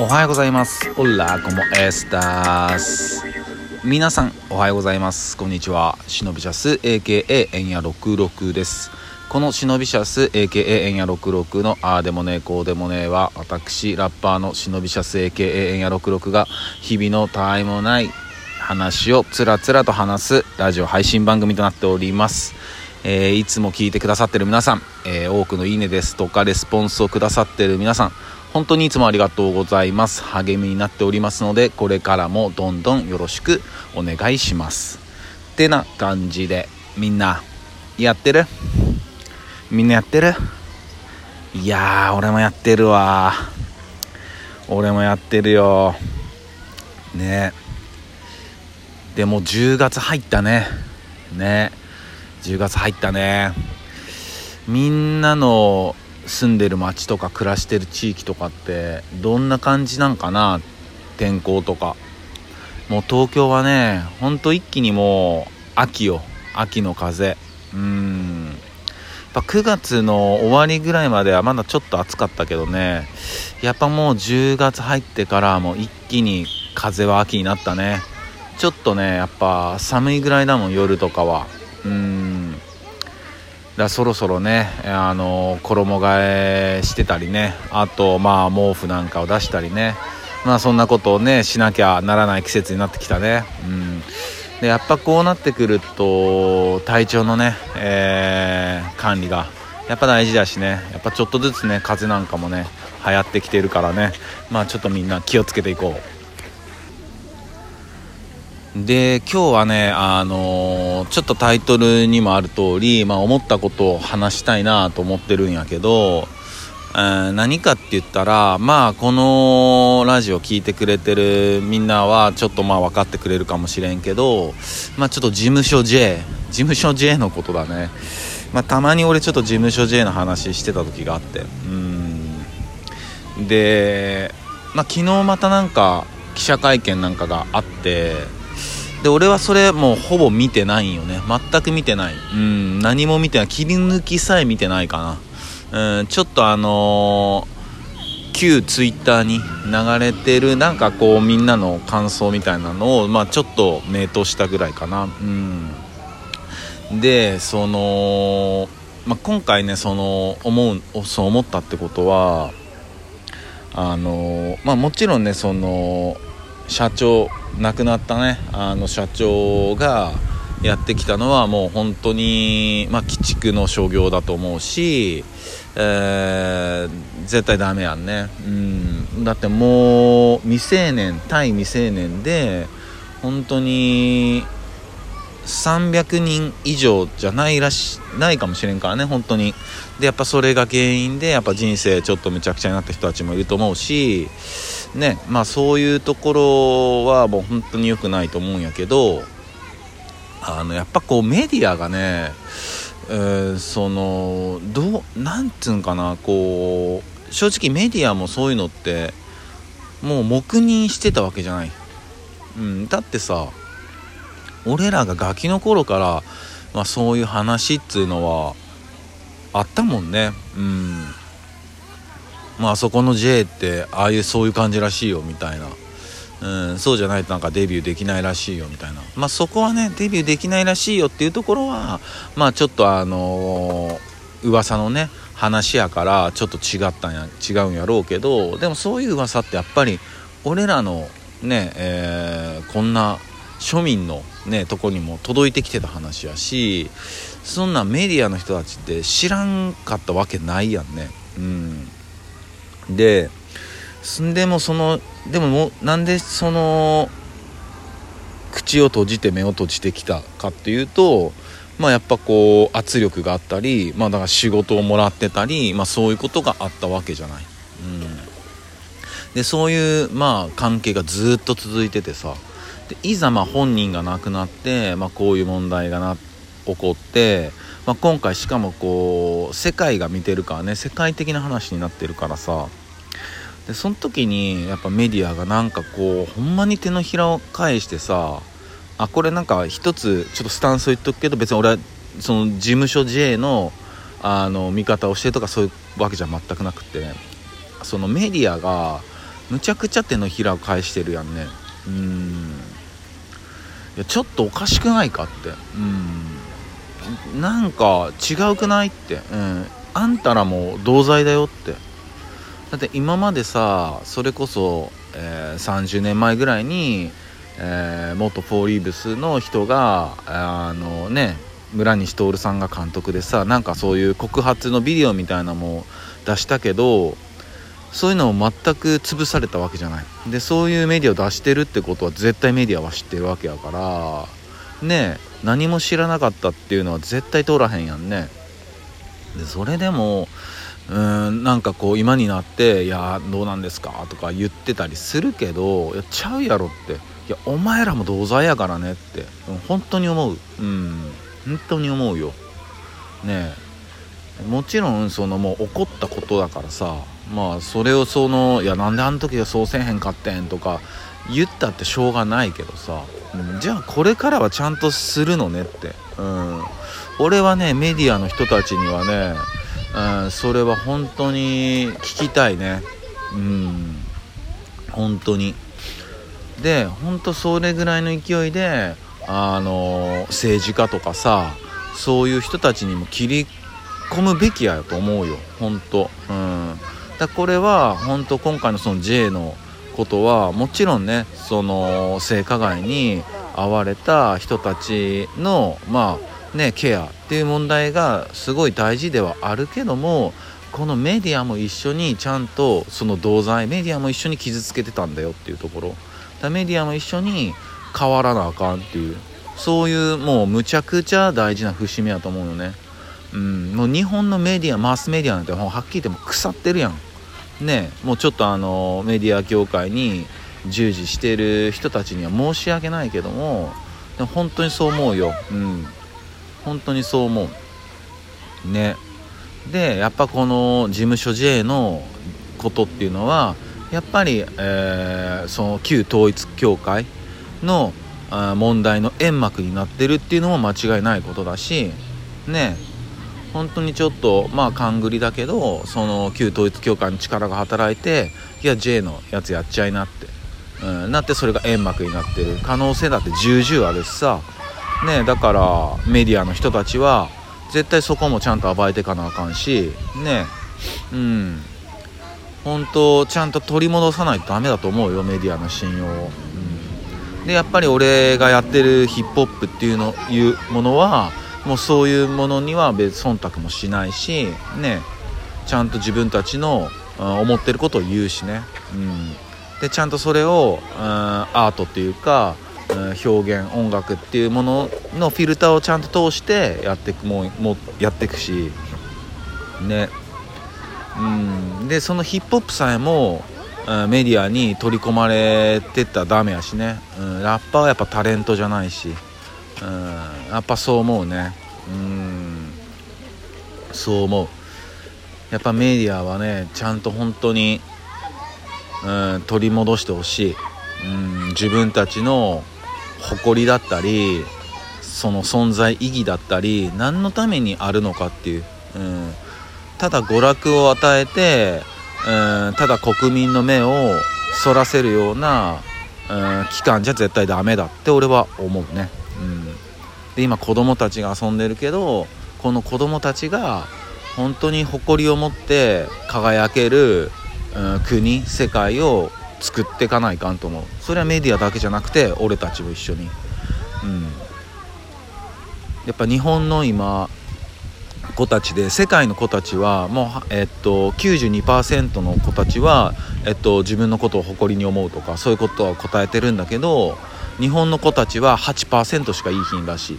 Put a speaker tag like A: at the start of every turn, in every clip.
A: おはようございます。オラコモエスタス皆さんおはようございます。こんにちは。シノビシャス AKA エンヤ66です。このシノビシャス AKA エンヤ66のあーでもねこうでもねは私ラッパーのシノビシャス AKA エンヤ66が日々のたわいもない話をつらつらと話すラジオ配信番組となっております。えー、いつも聞いてくださってる皆さん、えー、多くのいいねですとかレスポンスをくださってる皆さん本当にいつもありがとうございます。励みになっておりますのでこれからもどんどんよろしくお願いします。ってな感じでみんなやってる？みんなやってる？いやー俺もやってるわ。俺もやってるよ。ね。でも10月入ったね。ね。10月入ったね。みんなの住んでる町とか暮らしてる地域とかってどんな感じなんかな天候とか。もう東京はねほんと一気にもう秋よ。秋の風。うん。やっぱ9月の終わりぐらいまではまだちょっと暑かったけどね。やっぱもう10月入ってからもう一気に風は秋になったね。ちょっとねやっぱ寒いぐらいだもん夜とかは。うん。だそろそろねあの衣替えしてたりね。あとまあ毛布なんかを出したりね。まあそんなことをねしなきゃならない季節になってきたね。うん。でやっぱこうなってくると体調のね、えー、管理がやっぱ大事だしね。やっぱちょっとずつね風邪なんかもね流行ってきてるからね。まあちょっとみんな気をつけていこう。で今日はねあのー、ちょっとタイトルにもある通り、まあ、思ったことを話したいなと思ってるんやけど、えー、何かって言ったらまあこのラジオ聴いてくれてるみんなはちょっとまあ分かってくれるかもしれんけどまあちょっと事務所 J 事務所 J のことだね。まあたまに俺ちょっと事務所 J の話してた時があってうん。でまあ昨日またなんか記者会見なんかがあってで俺はそれもうほぼ見てないよね。全く見てない。うん何も見てない。切り抜きさえ見てないかな。うんちょっとあのー、旧ツイッターに流れてるなんかこうみんなの感想みたいなのをまあちょっと名答したぐらいかな。うん。でその、まあ、今回ねその思うそう思ったってことはあのまあもちろんねその社長亡くなったね。あの社長がやってきたのはもう本当に、まあ、鬼畜の商業だと思うし、えー、絶対ダメやんね、うん、だってもう未成年対未成年で本当に300人以上じゃないらしないかもしれんからね本当に。でやっぱそれが原因でやっぱ人生ちょっとめちゃくちゃになった人たちもいると思うしねまあそういうところはもう本当に良くないと思うんやけどあのやっぱこうメディアがね、えー、そのどうなんつうんかなこう正直メディアもそういうのってもう黙認してたわけじゃない、うん、だってさ俺らがガキの頃から、まあ、そういう話っつうのはあったもんね。うん。まあそこの J ってああいうそういう感じらしいよみたいな、うん、そうじゃないとなんかデビューできないらしいよみたいな。まあそこはねデビューできないらしいよっていうところはまあちょっとあのー、噂のね話やからちょっと違ったんや違うんやろうけどでもそういう噂ってやっぱり俺らのね、えー、こんな庶民のねとこにも届いてきてた話やしそんなメディアの人たちって知らんかったわけないやんね。うん。ででもそのでももなんでその口を閉じて目を閉じてきたかっていうとまあやっぱこう圧力があったりまあだから仕事をもらってたりまあそういうことがあったわけじゃない。うん。でそういうまあ関係がずっと続いててさでいざま本人が亡くなって、まあ、こういう問題がな起こって、まあ、今回しかもこう世界が見てるからね世界的な話になってるからさ。でその時にやっぱメディアがなんかこうほんまに手のひらを返してさあこれなんか一つちょっとスタンスを言っとくけど別に俺はその事務所 J のあの見方をしてとかそういうわけじゃ全くなくて。そのメディアがむちゃくちゃ手のひらを返してるやんね。うん。やちょっとおかしくないかって。うん。なんか違うくないって、うん、あんたらも同罪だよって。だって今までさそれこそ、えー、30年前ぐらいに、えー、元フォーリーブスの人があのね村西徹さんが監督でさなんかそういう告発のビデオみたいなのも出したけどそういうのを全く潰されたわけじゃない。でそういうメディアを出してるってことは絶対メディアは知ってるわけやから。ね何も知らなかったっていうのは絶対通らへんやんね。でそれでもうーんなんかこう今になって「いやどうなんですか?」とか言ってたりするけど「いやちゃうやろ」って「いやお前らも同罪やからね」って。本当に思う。うん本当に思うよ。ねえ。もちろんそのもう怒ったことだからさ。まあそれをその「いやなんであの時はそうせえへんかってん」とか言ったってしょうがないけどさ。じゃあこれからはちゃんとするのねって。うん。俺はねメディアの人たちにはね、うん、それは本当に聞きたいね。うん。本当に。で本当それぐらいの勢いであの政治家とかさそういう人たちにも切り込むべきやと思うよ。本当。うん。だこれは本当今回のその J のことはもちろんねその性加害に遭われた人たちのまあねケアっていう問題がすごい大事ではあるけどもこのメディアも一緒にちゃんとその同罪メディアも一緒に傷つけてたんだよっていうところ。だメディアも一緒に変わらなあかんっていうそういうもうむちゃくちゃ大事な節目やと思うよね。うん。もう日本のメディアマスメディアなんてはっきり言っても腐ってるやん。ねもうちょっとあのメディア業界に従事してる人たちには申し訳ないけども本当にそう思うよ。うん。本当にそう思う。ね。でやっぱこの事務所 J のことっていうのはやっぱり、えー、その旧統一教会の問題の煙幕になってるっていうのも間違いないことだしね。本当にちょっとまあ勘繰りだけどその旧統一教会の力が働いていや J のやつやっちゃいなって、うん、なってそれが煙幕になってる。可能性だって重々あるしさ。ねだからメディアの人たちは絶対そこもちゃんと暴いていかなあかんしねうん。本当ちゃんと取り戻さないとダメだと思うよメディアの信用を、うん、でやっぱり俺がやってるヒップホップっていうのいうものはもうそういうものには別忖度もしないしねちゃんと自分たちの思ってることを言うしね、うん、でちゃんとそれを、うん、アートっていうか、うん、表現音楽っていうもののフィルターをちゃんと通してやっていくももやっていくし。ね。うん。でそのヒップホップさえも、メディアに取り込まれてったらダメやしね、うん、ラッパーはやっぱタレントじゃないし。うん。やっぱそう思うね。うん。そう思う。やっぱメディアはねちゃんと本当にうん取り戻してほしい。うん自分たちの誇りだったりその存在意義だったり何のためにあるのかっていう、うん、ただ娯楽を与えて、うん、ただ国民の目をそらせるような、うん、期間じゃ絶対ダメだって俺は思うね。で今子供たちが遊んでるけどこの子供たちが本当に誇りを持って輝ける、うん、国世界を作っていかないかんと思う。それはメディアだけじゃなくて俺たちも一緒に。うん。やっぱ日本の今子たちで世界の子たちはもう、えっと、92%の子たちは、えっと、自分のことを誇りに思うとかそういうことは答えてるんだけど日本の子たちは8%しかいい品らしい。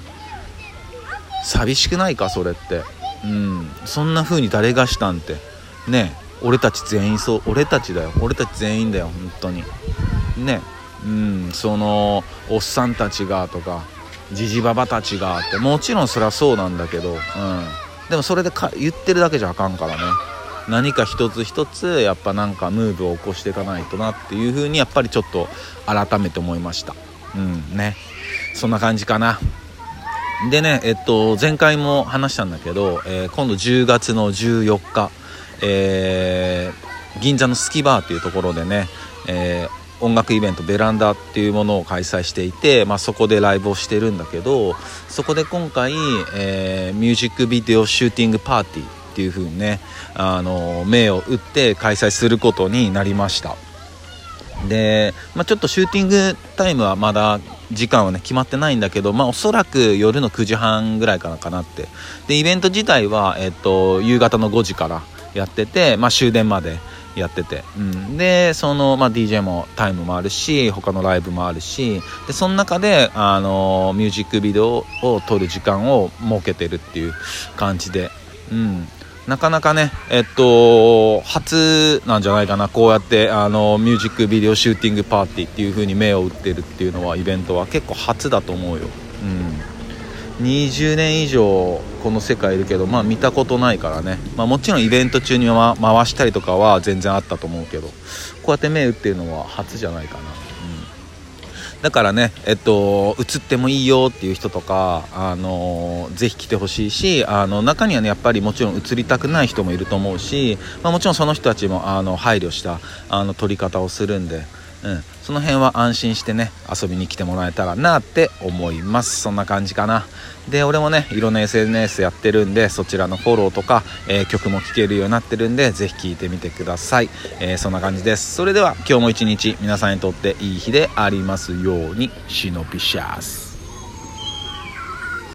A: 寂しくないかそれって。うん。そんな風に誰がしたんて。ね俺たち全員そう。俺たちだよ。俺たち全員だよ本当に。ねうん。そのおっさんたちがとかじじばばたちがって。もちろんそりゃそうなんだけど、うん、でもそれでか言ってるだけじゃあかんからね。何か一つ一つやっぱなんかムーブを起こしていかないとなっていう風にやっぱりちょっと改めて思いました。うんね。そんな感じかな。でねえっと前回も話したんだけど、えー、今度10月の14日、えー、銀座のスキバーっていうところでね、えー音楽イベントベランダっていうものを開催していて、まあ、そこでライブをしてるんだけどそこで今回、えー、ミュージックビデオシューティングパーティーっていう風にねあの銘を打って開催することになりました。で、まあ、ちょっとシューティングタイムはまだ時間はね決まってないんだけど、まあ、おそらく夜の9時半ぐらいかなかなって。でイベント自体は、えっと、夕方の5時からやってて、まあ、終電までやってて、うん、でその、まあ、DJ もタイムもあるし他のライブもあるしでその中であのミュージックビデオを撮る時間を設けてるっていう感じで、うん、なかなかね、えっと、初なんじゃないかな、こうやってあのミュージックビデオシューティングパーティーっていう風に目を打ってるっていうのは、イベントは結構初だと思うよ。うん、20年以上この世界いるけど、まあ、見たことないからね、まあ、もちろんイベント中に、ま、回したりとかは全然あったと思うけどこうやって目打ってるのは初じゃないかな。だからね、えっと、映ってもいいよっていう人とか、あのぜひ来てほしいしあの中にはねやっぱりもちろん映りたくない人もいると思うし、まあ、もちろんその人たちもあの配慮したあの撮り方をするんでうん、その辺は安心してね遊びに来てもらえたらなって思います。そんな感じかな。で俺もねいろんな SNS やってるんでそちらのフォローとか、えー、曲も聴けるようになってるんで是非聴いてみてください、えー、そんな感じです。それでは今日も一日皆さんにとっていい日でありますように。シノピシャス。